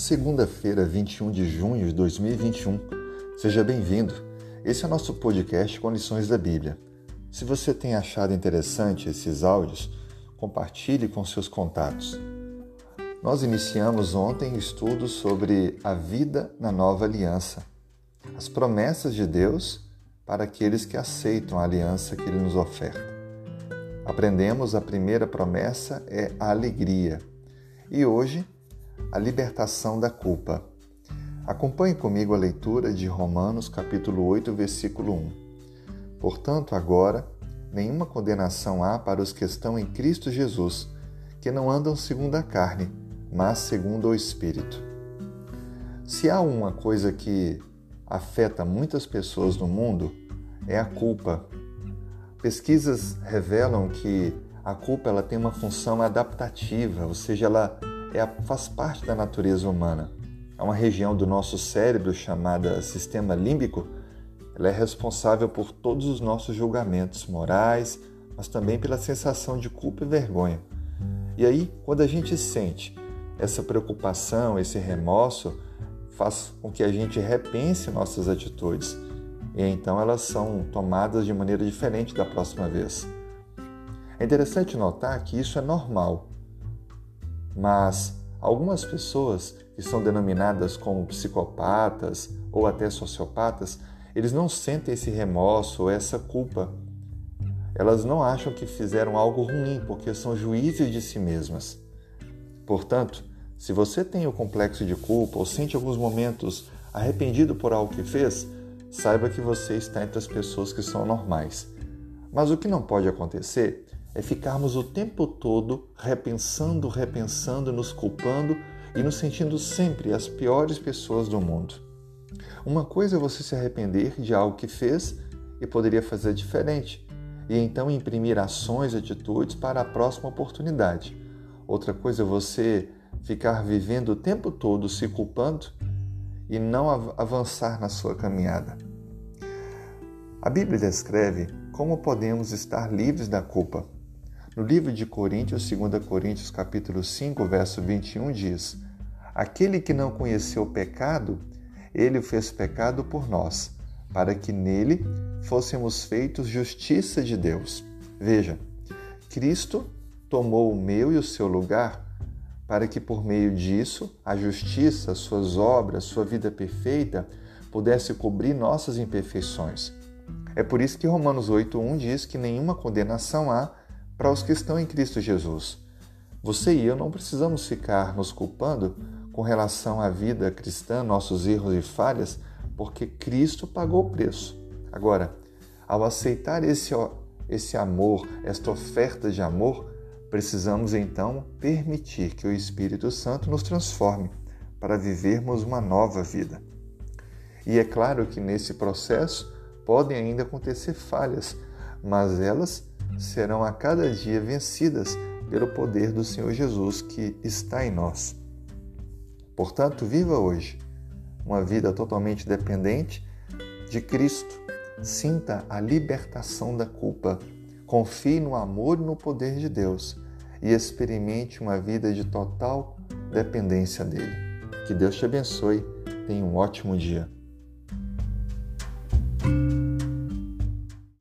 segunda-feira, 21 de junho de 2021. Seja bem-vindo. Esse é o nosso podcast com lições da Bíblia. Se você tem achado interessante esses áudios, compartilhe com seus contatos. Nós iniciamos ontem estudos sobre a vida na nova aliança, as promessas de Deus para aqueles que aceitam a aliança que Ele nos oferta. Aprendemos a primeira promessa é a alegria e hoje a libertação da culpa. Acompanhe comigo a leitura de Romanos capítulo 8, versículo 1. Portanto, agora, nenhuma condenação há para os que estão em Cristo Jesus, que não andam segundo a carne, mas segundo o Espírito. Se há uma coisa que afeta muitas pessoas no mundo, é a culpa. Pesquisas revelam que a culpa ela tem uma função adaptativa, ou seja, ela é, faz parte da natureza humana. Há uma região do nosso cérebro chamada sistema límbico, ela é responsável por todos os nossos julgamentos morais, mas também pela sensação de culpa e vergonha. E aí, quando a gente sente essa preocupação, esse remorso, faz com que a gente repense nossas atitudes. E então elas são tomadas de maneira diferente da próxima vez. É interessante notar que isso é normal. Mas algumas pessoas que são denominadas como psicopatas ou até sociopatas, eles não sentem esse remorso ou essa culpa. Elas não acham que fizeram algo ruim porque são juízes de si mesmas. Portanto, se você tem o complexo de culpa ou sente alguns momentos arrependido por algo que fez, saiba que você está entre as pessoas que são normais. Mas o que não pode acontecer é ficarmos o tempo todo repensando, repensando, nos culpando e nos sentindo sempre as piores pessoas do mundo. Uma coisa é você se arrepender de algo que fez e poderia fazer diferente, e então imprimir ações e atitudes para a próxima oportunidade. Outra coisa é você ficar vivendo o tempo todo se culpando e não avançar na sua caminhada. A Bíblia descreve como podemos estar livres da culpa. No livro de Coríntios, 2 Coríntios, capítulo 5, verso 21 diz: Aquele que não conheceu pecado, ele fez pecado por nós, para que nele fôssemos feitos justiça de Deus. Veja, Cristo tomou o meu e o seu lugar para que por meio disso a justiça, suas obras, sua vida perfeita pudesse cobrir nossas imperfeições. É por isso que Romanos 8:1 diz que nenhuma condenação há para os que estão em Cristo Jesus. Você e eu não precisamos ficar nos culpando com relação à vida cristã, nossos erros e falhas, porque Cristo pagou o preço. Agora, ao aceitar esse, esse amor, esta oferta de amor, precisamos então permitir que o Espírito Santo nos transforme para vivermos uma nova vida. E é claro que nesse processo podem ainda acontecer falhas, mas elas serão a cada dia vencidas pelo poder do Senhor Jesus que está em nós. Portanto, viva hoje uma vida totalmente dependente de Cristo. Sinta a libertação da culpa. Confie no amor e no poder de Deus e experimente uma vida de total dependência dele. Que Deus te abençoe. Tenha um ótimo dia.